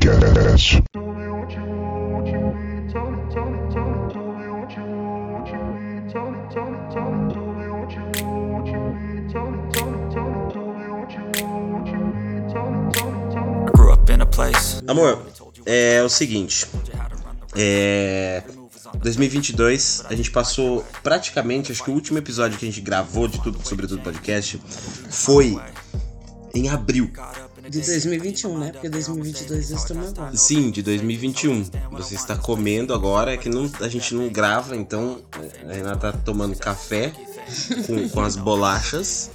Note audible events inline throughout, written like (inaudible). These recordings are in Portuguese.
Podcast. Grew up in a place. Amor, é o seguinte. É. 2022, a gente passou praticamente, acho que o último episódio que a gente gravou de tudo sobre tudo podcast foi em abril. De 2021, né? Porque 2022 nós estamos agora. Sim, de 2021. Você está comendo agora, é que não, a gente não grava, então a Renata tá tomando café com, com as bolachas.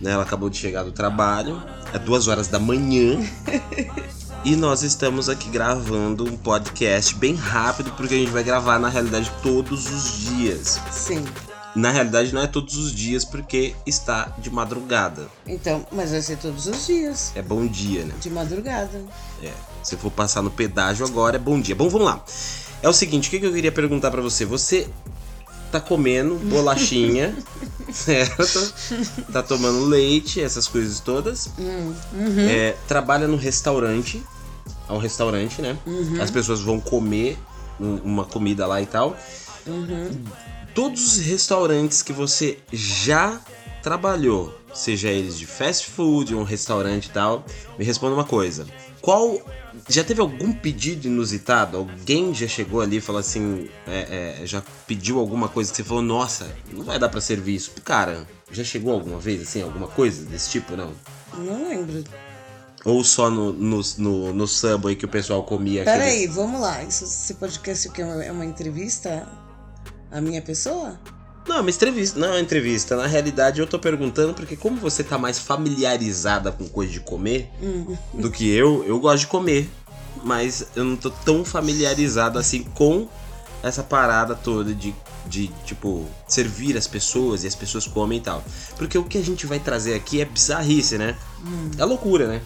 Né? Ela acabou de chegar do trabalho. É duas horas da manhã. E nós estamos aqui gravando um podcast bem rápido, porque a gente vai gravar na realidade todos os dias. Sim. Na realidade não é todos os dias, porque está de madrugada. Então, mas vai ser todos os dias. É bom dia, né? De madrugada. É. Se for passar no pedágio agora, é bom dia. Bom, vamos lá. É o seguinte, o que eu queria perguntar pra você? Você tá comendo (laughs) bolachinha, certo? Tá tomando leite, essas coisas todas. Hum, uhum. É, trabalha no restaurante. É um restaurante, né? Uhum. As pessoas vão comer um- uma comida lá e tal. Uhum. Todos os restaurantes que você já trabalhou, seja eles de fast food, um restaurante e tal, me responda uma coisa. Qual. Já teve algum pedido inusitado? Alguém já chegou ali e falou assim. é, é, já pediu alguma coisa que você falou, nossa, não vai dar pra servir isso. Cara, já chegou alguma vez assim, alguma coisa desse tipo, não? Não lembro. Ou só no, no, no, no Subway que o pessoal comia Peraí, vamos lá. Isso, esse podcast o quê? É uma entrevista à minha pessoa? Não, é uma entrevista. Não é uma entrevista. Na realidade, eu tô perguntando porque como você tá mais familiarizada com coisa de comer Hum. do que eu, eu gosto de comer. Mas eu não tô tão familiarizado assim com essa parada toda de, de, tipo, servir as pessoas e as pessoas comem e tal. Porque o que a gente vai trazer aqui é bizarrice, né? É loucura, né?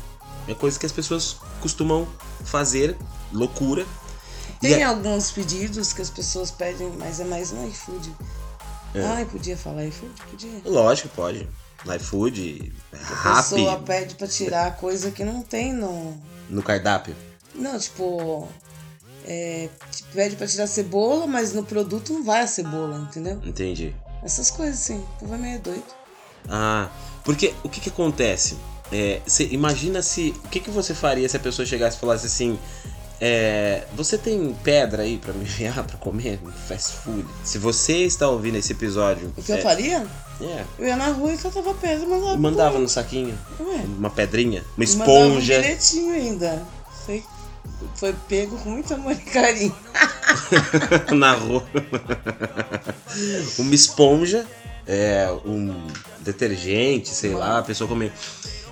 É coisa que as pessoas costumam fazer, loucura. Tem é- alguns pedidos que as pessoas pedem, mas é mais no iFood. É. Ai, podia falar iFood? Podia. Lógico, pode. iFood, A Rappi, pessoa pede pra tirar coisa que não tem no. no cardápio. Não, tipo. É, pede pra tirar cebola, mas no produto não vai a cebola, entendeu? Entendi. Essas coisas assim. O povo é meio doido. Ah, porque o que que acontece? É, imagina se. O que que você faria se a pessoa chegasse e falasse assim. É, você tem pedra aí pra me enviar pra comer (laughs) fast food? Se você está ouvindo esse episódio. O que é, eu faria? é, Eu ia na rua e catava pedra e mandava. mandava no saquinho Ué, uma pedrinha, uma e mandava esponja. bilhetinho ainda. Foi, foi pego com muito amor e carinho. (laughs) na rua. uma esponja, é, um detergente, sei lá, a pessoa comer.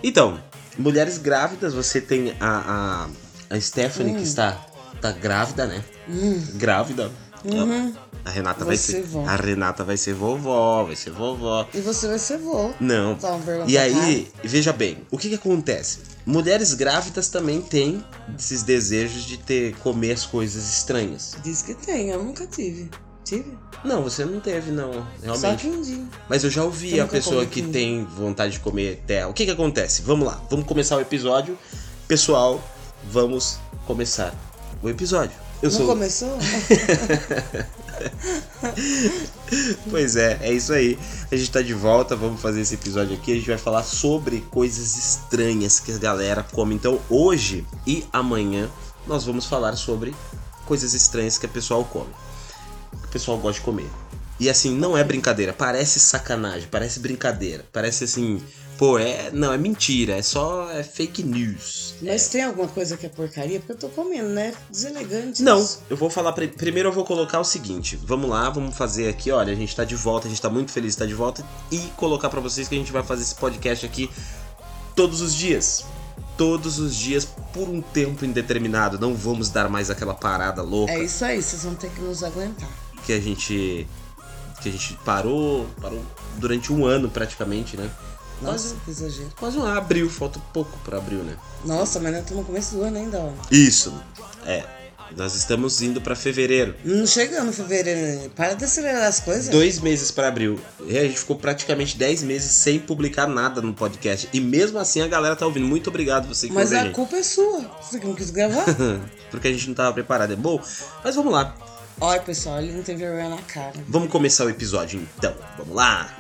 Então, mulheres grávidas, você tem a, a, a Stephanie que está tá grávida, né? Hum, Grávida. uhum. A Renata Vai ser vó. A Renata vai ser vovó, vai ser vovó. E você vai ser vô. Não. Tá, E aí, veja bem, o que que acontece? Mulheres grávidas também têm esses desejos de ter comer as coisas estranhas. Diz que tem, eu nunca tive. Tive? Não, você não teve, não, Só realmente. que um dia. Mas eu já ouvi Eu a pessoa que tem vontade de comer terra. O que que acontece? Vamos lá, vamos começar o episódio. Pessoal, vamos começar o episódio. Eu não sou. começou? (laughs) Pois é, é isso aí. A gente tá de volta, vamos fazer esse episódio aqui. A gente vai falar sobre coisas estranhas que a galera come. Então, hoje e amanhã, nós vamos falar sobre coisas estranhas que o pessoal come. Que o pessoal gosta de comer. E assim, não é brincadeira, parece sacanagem, parece brincadeira. Parece assim, pô, é. Não, é mentira, é só é fake news. Mas tem alguma coisa que é porcaria? Porque eu tô comendo, né? Deselegante. Não, eu vou falar. pri- Primeiro eu vou colocar o seguinte. Vamos lá, vamos fazer aqui. Olha, a gente tá de volta, a gente tá muito feliz de estar de volta. E colocar pra vocês que a gente vai fazer esse podcast aqui todos os dias. Todos os dias, por um tempo indeterminado. Não vamos dar mais aquela parada louca É isso aí, vocês vão ter que nos aguentar. que a gente. Que a gente parou. Parou durante um ano praticamente, né? Nossa, que exagero. Quase um abril, falta pouco pra abril, né? Nossa, mas nós estamos no começo do ano ainda, ó. Isso. É. Nós estamos indo pra fevereiro. Não chegamos em fevereiro. né? Para de acelerar as coisas. Dois meses pra abril. E a gente ficou praticamente 10 meses sem publicar nada no podcast. E mesmo assim a galera tá ouvindo. Muito obrigado você que Mas a gente. culpa é sua. Você que não quis gravar? (laughs) Porque a gente não tava preparado. É bom. Mas vamos lá. Olha, pessoal, ele não tem vergonha na cara. Vamos começar o episódio então. Vamos lá.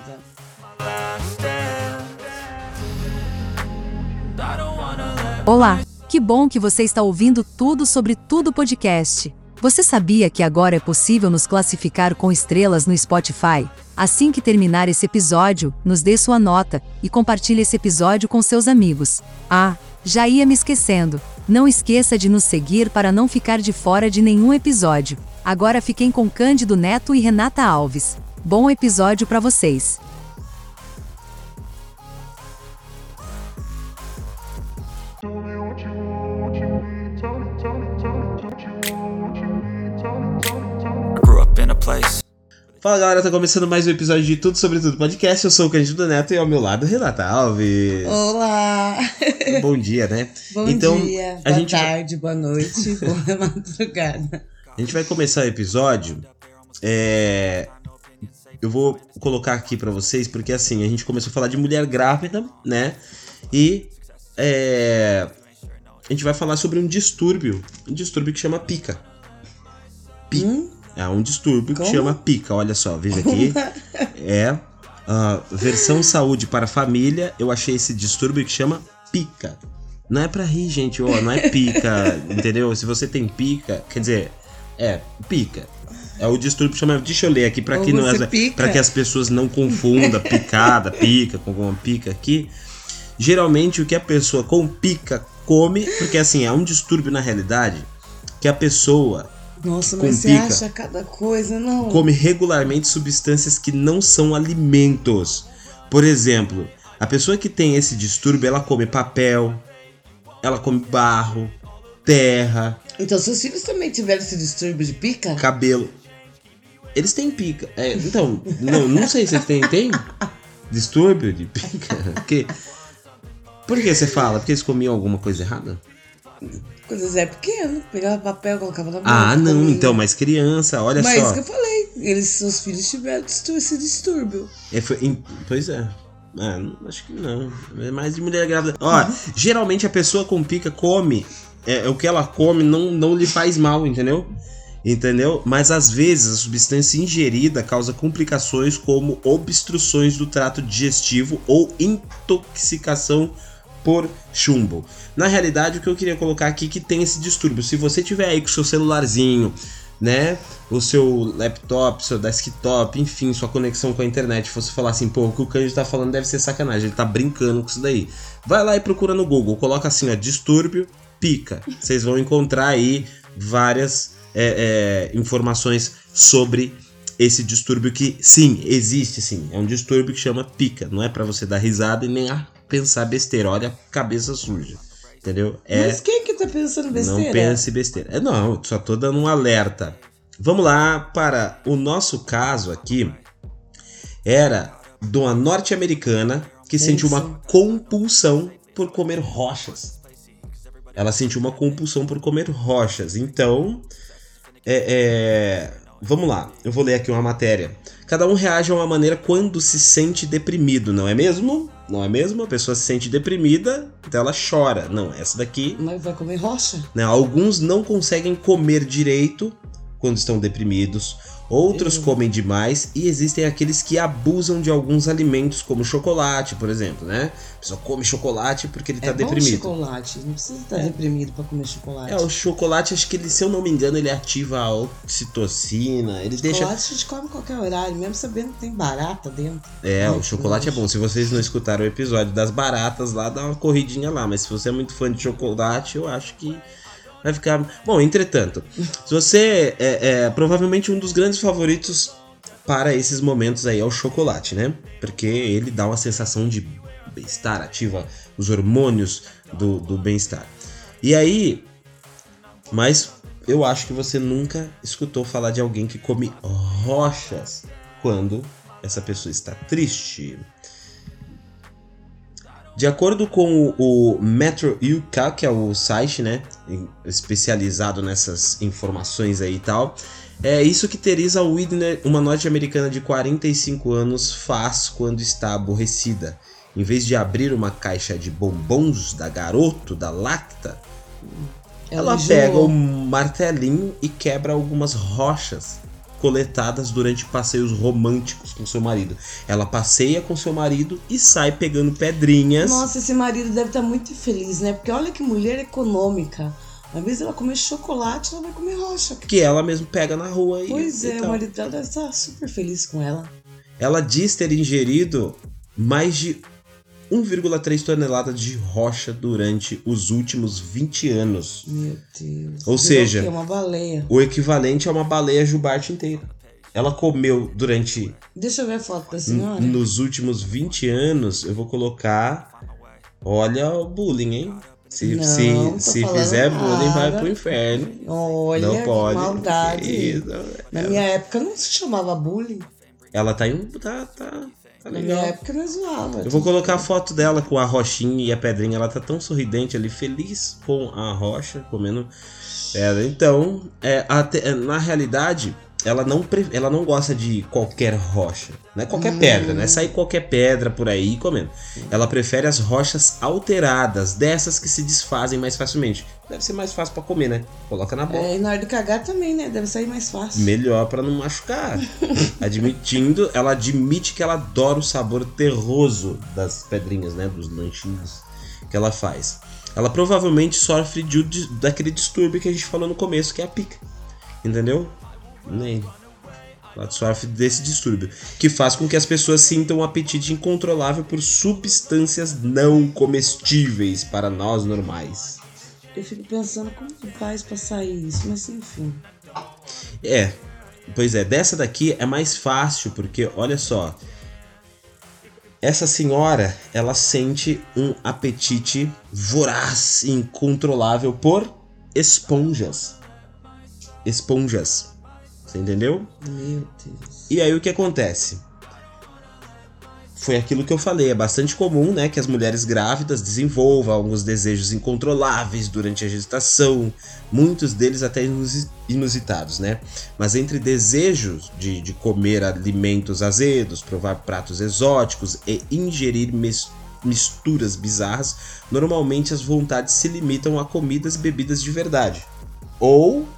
Olá! Que bom que você está ouvindo tudo sobre tudo podcast. Você sabia que agora é possível nos classificar com estrelas no Spotify? Assim que terminar esse episódio, nos dê sua nota e compartilhe esse episódio com seus amigos. Ah, já ia me esquecendo. Não esqueça de nos seguir para não ficar de fora de nenhum episódio. Agora fiquem com Cândido Neto e Renata Alves. Bom episódio para vocês. Fala galera, tá começando mais um episódio de Tudo Sobre Tudo Podcast. Eu sou o Cândido Neto e ao meu lado Renata Alves. Olá! (laughs) Bom dia, né? Bom então, dia, a boa gente, tarde, boa noite, (laughs) boa madrugada. a gente vai começar o episódio. É, eu vou colocar aqui pra vocês, porque assim, a gente começou a falar de mulher grávida, né? E é, a gente vai falar sobre um distúrbio. Um distúrbio que chama pica. Pica. Hum? É um distúrbio Como? que chama pica. Olha só, veja aqui. (laughs) É a versão saúde para família. Eu achei esse distúrbio que chama pica. Não é pra rir, gente. Ó, não é pica, (laughs) entendeu? Se você tem pica, quer dizer, é pica. É o distúrbio que chama. Deixa eu ler aqui para que não para que as pessoas não confundam picada, pica com alguma pica aqui. Geralmente o que a pessoa com pica come, porque assim, é um distúrbio na realidade que a pessoa Nossa, mas você pica. acha cada coisa, não? come regularmente substâncias que não são alimentos. Por exemplo, a pessoa que tem esse distúrbio, ela come papel, ela come barro, terra, Então, seus filhos também tiveram esse distúrbio de pica? cabelo. Eles têm pica. É, então, não, não sei se tem, tem distúrbio de pica. (laughs) Porque, por que você fala? Porque eles comiam alguma coisa errada? Coisas é pequeno, pegava papel, colocava na boca. Ah, não, comia. então, mas criança, olha Mas só. isso que eu falei, eles, seus filhos tiveram esse distúrbio. É, foi- em- pois é. Ah, não- acho que não. É mais de mulher grávida. Ó, geralmente a pessoa com pica come. É, o que ela come não, não lhe faz mal, entendeu? Entendeu? Mas às vezes a substância ingerida causa complicações como obstruções do trato digestivo ou intoxicação por chumbo. Na realidade, o que eu queria colocar aqui é que tem esse distúrbio. Se você tiver aí com o seu celularzinho, né? O seu laptop, seu desktop, enfim, sua conexão com a internet, fosse falar assim, pô, o que o Cândido tá falando deve ser sacanagem, ele tá brincando com isso daí. Vai lá e procura no Google, coloca assim, ó, distúrbio, pica. Vocês vão encontrar aí várias é, é, informações sobre esse distúrbio que, sim, existe sim. É um distúrbio que chama pica. Não é pra você dar risada e nem a pensar besteira. Olha a cabeça suja. Entendeu? É. Mas quem que tá pensando besteira? Não pense besteira. É, não, só tô dando um alerta. Vamos lá para o nosso caso aqui. Era de uma norte-americana que sentiu uma Isso. compulsão por comer rochas. Ela sentiu uma compulsão por comer rochas. Então, é, é, vamos lá. Eu vou ler aqui uma matéria. Cada um reage a uma maneira quando se sente deprimido, não é mesmo? Não é mesmo? A pessoa se sente deprimida, então ela chora. Não, essa daqui Mas vai comer rocha? né? Alguns não conseguem comer direito quando estão deprimidos, outros comem demais e existem aqueles que abusam de alguns alimentos, como chocolate, por exemplo, né? A pessoa come chocolate porque ele tá é bom deprimido. chocolate, não precisa estar deprimido pra comer chocolate. É, o chocolate, acho que ele, se eu não me engano, ele ativa a oxitocina, ele deixa. Chocolate a gente come em qualquer horário, mesmo sabendo que tem barata dentro. É, Ai, o chocolate é bom. Se vocês não escutaram o episódio das baratas lá, dá uma corridinha lá. Mas se você é muito fã de chocolate, eu acho que vai ficar. Bom, entretanto, se você é, é provavelmente um dos grandes favoritos para esses momentos aí é o chocolate, né? Porque ele dá uma sensação de bem-estar, ativa os hormônios do, do bem-estar. E aí, mas eu acho que você nunca escutou falar de alguém que come rochas quando essa pessoa está triste. De acordo com o, o Metro UK, que é o site, né? especializado nessas informações aí e tal. É isso que Teresa Widner, uma norte-americana de 45 anos, faz quando está aborrecida. Em vez de abrir uma caixa de bombons da Garoto, da Lacta, ela enjoou. pega um martelinho e quebra algumas rochas coletadas durante passeios românticos com seu marido. Ela passeia com seu marido e sai pegando pedrinhas. Nossa, esse marido deve estar muito feliz, né? Porque olha que mulher econômica. Ao invés dela comer chocolate, ela vai comer rocha. Que ela mesmo pega na rua e, Pois e é, o tal. marido dela deve estar super feliz com ela. Ela diz ter ingerido mais de 1,3 toneladas de rocha durante os últimos 20 anos. Meu Deus. Ou seja- o quê? Uma baleia. O equivalente a uma baleia jubarte inteira. Ela comeu durante Deixa eu ver a foto da senhora. Nos últimos 20 anos, eu vou colocar. Olha o bullying, hein? Se, Não, se, se fizer bullying, vai nada. pro inferno. Olha, não pode. maldade. querido. Na minha época não se chamava bullying. Ela tá em. um- Tá, tá, tá Na minha época não zoava. Eu vou colocar a foto dela com a rochinha e a pedrinha. Ela tá tão sorridente ali, feliz com a rocha, comendo pedra. Então, é, até- na realidade, ela não, ela não gosta de qualquer rocha. Não é qualquer pedra, não é sair qualquer pedra por aí comendo. Ela prefere as rochas alteradas, dessas que se desfazem mais facilmente. Deve ser mais fácil pra comer, né? Coloca na boca. É, e na hora de cagar também, né? Deve sair mais fácil. Melhor pra não machucar. Admitindo, ela admite que ela adora o sabor terroso das pedrinhas, né? Dos lanchinhos que ela faz. Ela provavelmente sofre de- daquele distúrbio que a gente falou no começo, que é a pica. Entendeu? Nem. Ela sofre desse distúrbio. Que faz com que as pessoas sintam um apetite incontrolável por substâncias não comestíveis para nós normais. Eu fico pensando como que faz pra sair isso, mas enfim. É, pois é, dessa daqui é mais fácil, porque olha só. Essa senhora, ela sente um apetite voraz e incontrolável por esponjas. Esponjas. Você entendeu? Meu Deus. E aí o que acontece? Foi aquilo que eu falei, é bastante comum, né, que as mulheres grávidas desenvolvam alguns desejos incontroláveis durante a gestação, muitos deles até inusi- inusitados, né? Mas entre desejos de, de comer alimentos azedos, provar pratos exóticos e ingerir mis- misturas bizarras, normalmente as vontades se limitam a comidas e bebidas de verdade. Ou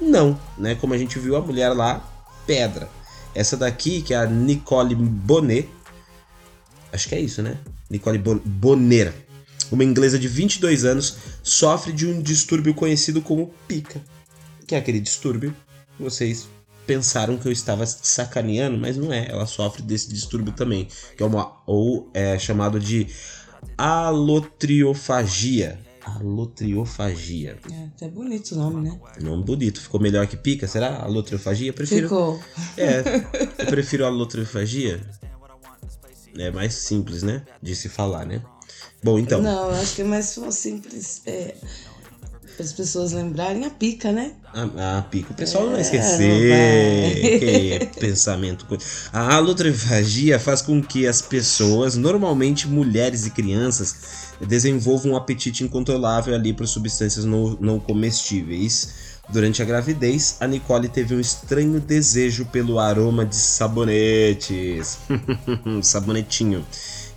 não, né? Como a gente viu a mulher lá, pedra. Essa daqui, que é a Nicole Bonet, acho que é isso, né? Nicole Bo- Bonner, uma inglesa de 22 anos, sofre de um distúrbio conhecido como pica. Que é aquele distúrbio vocês pensaram que eu estava sacaneando, mas não é. Ela sofre desse distúrbio também, que é uma ou é chamado de alotriofagia. Alotriofagia. É até bonito o nome, né? Nome bonito. Ficou melhor que pica, será? Alotriofagia? Prefiro. Ficou. É, eu prefiro a alotriofagia. É mais simples, né? De se falar, né? Bom, então. Não, eu acho que é mais simples. É, para as pessoas lembrarem a pica, né? A, a pica. O pessoal não vai É, esquecer. não (laughs) que pensamento. co- A alotrofagia faz com que as pessoas, normalmente mulheres e crianças, desenvolvam um apetite incontrolável ali por substâncias não, não comestíveis. Durante a gravidez, a Nicole teve um estranho desejo pelo aroma de sabonetes. (laughs) Sabonetinho.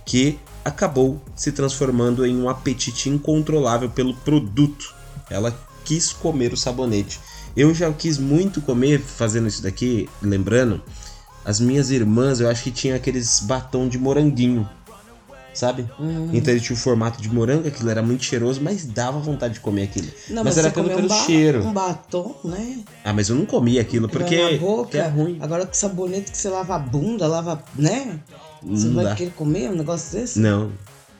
Que acabou se transformando em um apetite incontrolável pelo produto. Ela quis comer o sabonete. Eu já quis muito comer fazendo isso daqui, lembrando, as minhas irmãs, eu acho que tinha aqueles batom de moranguinho, sabe? Então ele tinha o formato de morango, aquilo era muito cheiroso, mas dava vontade de comer aquilo. Não, mas você era pelo, pelo um, ba- cheiro. um batom, né? Ah, mas eu não comia aquilo porque, boca, é ruim. Agora com sabonete que você lava a bunda, lava, né? Você Não vai dá. querer comer um negócio desse? Não.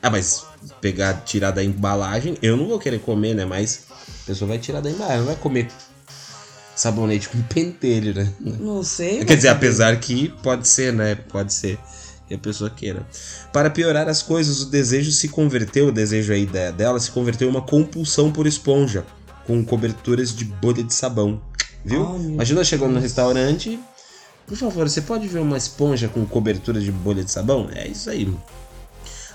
Ah, mas pegar, tirar da embalagem, eu não vou querer comer, né? Mas a pessoa vai tirar da embalagem, não vai comer sabonete com pentelho, né? Não sei. Quer dizer, apesar que pode ser, né? Pode ser que a pessoa queira. Para piorar as coisas, o desejo se converteu, o desejo aí da- dela se converteu em uma compulsão por esponja, com coberturas de bolha de sabão. Viu? Meu Imagina chegando no restaurante. Por favor, você pode ver uma esponja com cobertura de bolha de sabão? É isso aí.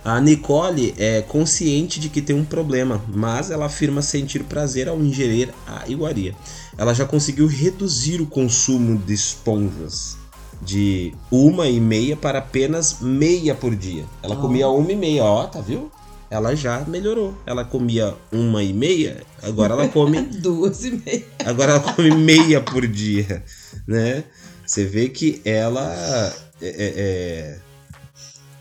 A Nicole é consciente de que tem um problema, mas ela afirma sentir prazer ao ingerir a iguaria. Ela já conseguiu reduzir o consumo de esponjas de uma e meia para apenas meia por dia. Ela Oh. comia uma e meia, ó, tá viu? Ela já melhorou. Ela comia uma e meia, agora ela come (laughs) Duas e meia. Agora ela come meia por dia, né? Você vê que ela é, é, é,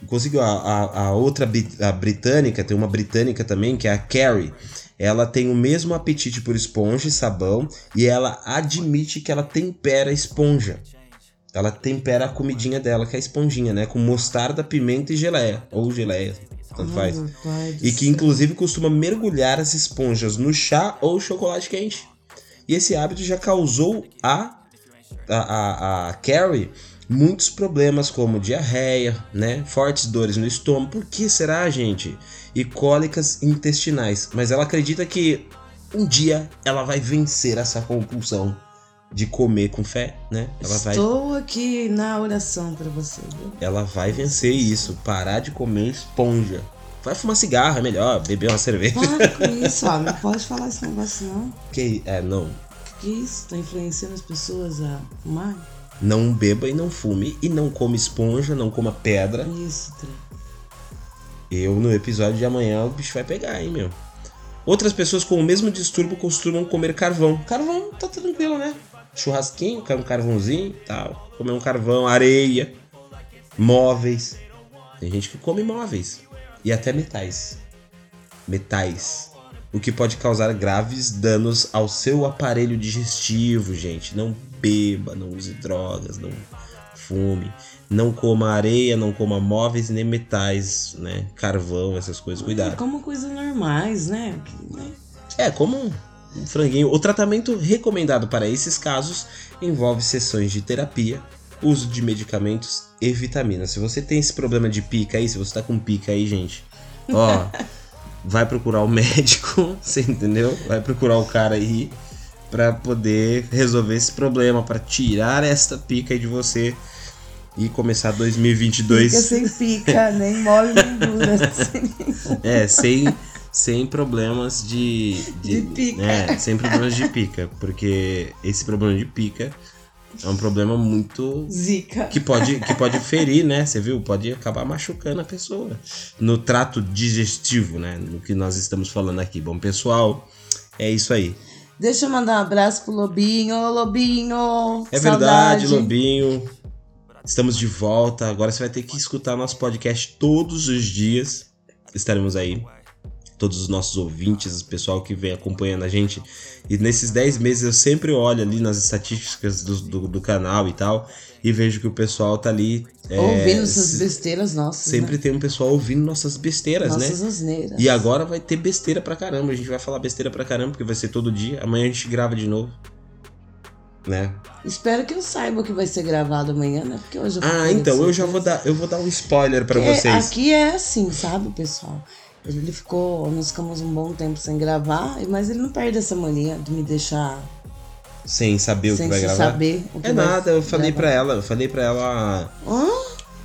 conseguiu. A, a, a outra a britânica, tem uma britânica também, que é a Carrie. Ela tem o mesmo apetite por esponja e sabão e ela admite que ela tempera a esponja. Ela tempera a comidinha dela, que é a esponjinha, né? Com mostarda, pimenta e geleia. Ou geleia, tanto faz. E que inclusive costuma mergulhar as esponjas no chá ou chocolate quente. E esse hábito já causou a, a, a, a Carrie muitos problemas como diarreia, né? Fortes dores no estômago. Por que será, gente? E cólicas intestinais. Mas ela acredita que um dia ela vai vencer essa compulsão de comer com fé, né? Ela vai Estou aqui na oração pra você, viu? ela vai vencer isso, parar de comer esponja. Vai fumar cigarro, é melhor, beber uma cerveja. Para com (laughs) isso, ó. Não pode falar esse negócio, não. Que é, não. Que isso? Tá influenciando as pessoas a fumar? Não beba e não fume e não come esponja, não coma pedra. Isso. Eu no episódio de amanhã o bicho vai pegar, hein, meu. Outras pessoas com o mesmo distúrbio costumam comer carvão. Carvão tá tranquilo, né? Churrasquinho, um carvãozinho e tal. Comer um carvão, areia, móveis. Tem gente que come móveis. E até metais. Metais. O que pode causar graves danos ao seu aparelho digestivo, gente. Não beba, não use drogas, não fume. Não coma areia, não coma móveis nem metais, né? Carvão, essas coisas. Cuidado. Como coisas normais, né? Né? É, como um franguinho. O tratamento recomendado para esses casos envolve sessões de terapia, uso de medicamentos e vitaminas. Se você tem esse problema de pica aí, se você tá com pica aí, gente, ó, (laughs) vai procurar o médico, (laughs) você entendeu? Vai procurar o cara aí pra poder resolver esse problema, pra tirar esta pica de você e começar 2022 Fica sem pica, (laughs) nem mole nem dura. (laughs) é, sem, sem problemas de, De pica. É, sem problemas de pica. Porque esse problema de pica é um problema muito. Zica. Que pode, que pode ferir, né? Você viu? Pode acabar machucando a pessoa. No trato digestivo, né? No que nós estamos falando aqui. Bom, pessoal, é isso aí. Deixa eu mandar um abraço pro Lobinho. Ô, Lobinho! É saudade. verdade, Lobinho. Estamos de volta. Agora você vai ter que escutar nosso podcast todos os dias. Estaremos aí. Todos os nossos ouvintes, o pessoal que vem acompanhando a gente. E nesses 10 meses eu sempre olho ali nas estatísticas do, do, do canal e tal. E vejo que o pessoal tá ali. É, Ouvindo essas besteiras nossas. Sempre né? tem um pessoal ouvindo nossas besteiras, né? Nossas asneiras. E agora vai ter besteira pra caramba. A gente vai falar besteira pra caramba, porque vai ser todo dia. Amanhã a gente grava de novo. Né? Espero que eu saiba que vai ser gravado amanhã, né? Porque hoje eu vou Ah, então eu já vou dar, eu vou dar um spoiler pra Porque vocês. Aqui é assim, sabe, pessoal? Ele ficou. Nós ficamos um bom tempo sem gravar, mas ele não perde essa mania de me deixar Sem saber o sem que vai gravar. saber o que É vai nada, eu falei pra gravar. ela, eu falei pra ela, Hã?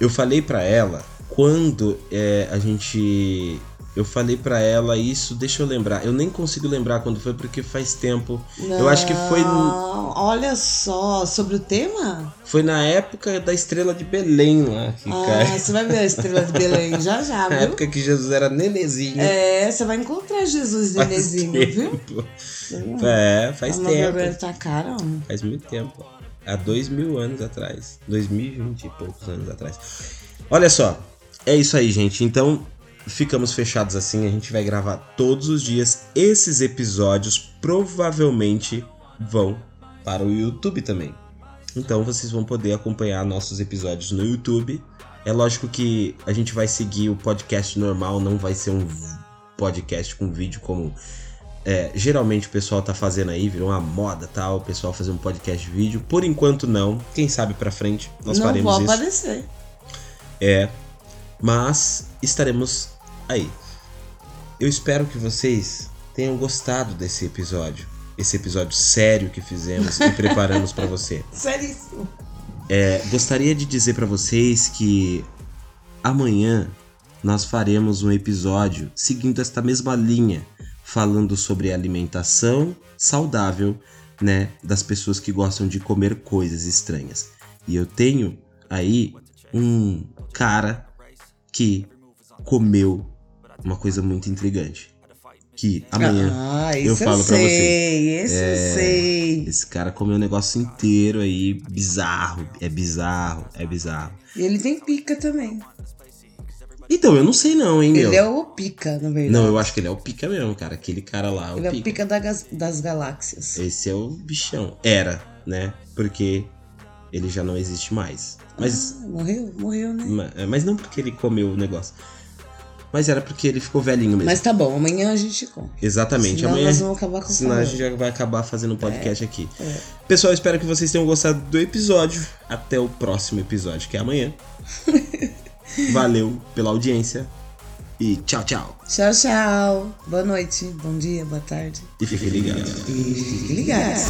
eu falei pra ela quando é, a gente eu falei pra ela isso, deixa eu lembrar. Eu nem consigo lembrar quando foi porque faz tempo. Eu acho que foi Não, Olha só, sobre o tema? foi na época da estrela de Belém lá, que Ah, cai. você vai ver a estrela de Belém já já, (laughs) Na viu? época que Jesus era nenezinho. É, você vai encontrar Jesus faz nenezinho, viu? tempo. (laughs) É, faz vergonha tempo. tá cara, homem. Faz muito tempo. Há dois mil anos atrás. 2020 e poucos anos atrás. Olha só. É isso aí, gente. Então, ficamos fechados assim. A gente vai gravar todos os dias. Esses episódios provavelmente vão para o YouTube também. Então, vocês vão poder acompanhar nossos episódios no YouTube. É lógico que a gente vai seguir o podcast normal, não vai ser um podcast com vídeo como é, geralmente o pessoal tá fazendo aí, virou uma moda tal, o pessoal fazer um podcast de vídeo. Por enquanto não, quem sabe pra frente nós não faremos vou isso. aparecer. É, mas estaremos aí. Eu espero que vocês tenham gostado desse episódio, esse episódio sério que fizemos e preparamos pra você. (laughs) Seríssimo. É, gostaria de dizer pra vocês que amanhã nós faremos um episódio seguindo esta mesma linha, falando sobre alimentação saudável, né, das pessoas que gostam de comer coisas estranhas. E eu tenho aí um cara que comeu uma coisa muito intrigante. Que amanhã ah, eu falo eu pra sei, vocês. Esse É, eu sei. Esse cara comeu um negócio inteiro aí, bizarro. É bizarro, é bizarro. E ele tem pica também. Então, eu não sei não, hein, meu. Ele é o pica, na verdade. Não, eu acho que ele é o pica mesmo, cara. Aquele cara lá, é o Ele é o pica. pica da das galáxias. Esse é o bichão. Era, né? Porque ele já não existe mais. Mas, Ah, morreu? Morreu, né? ma- mas não porque ele comeu o negócio. Mas era porque ele ficou velhinho mesmo. Mas tá bom, amanhã a gente conta. Exatamente. Senão Amanhã nós vamos acabar com o Senão a gente já vai acabar fazendo um podcast aqui. é. Pessoal, espero que vocês tenham gostado do episódio. Até o próximo episódio, que é amanhã. (laughs) Valeu pela audiência. E tchau, tchau. Tchau, tchau. Boa noite, bom dia, boa tarde. E fique ligado. E fique ligados.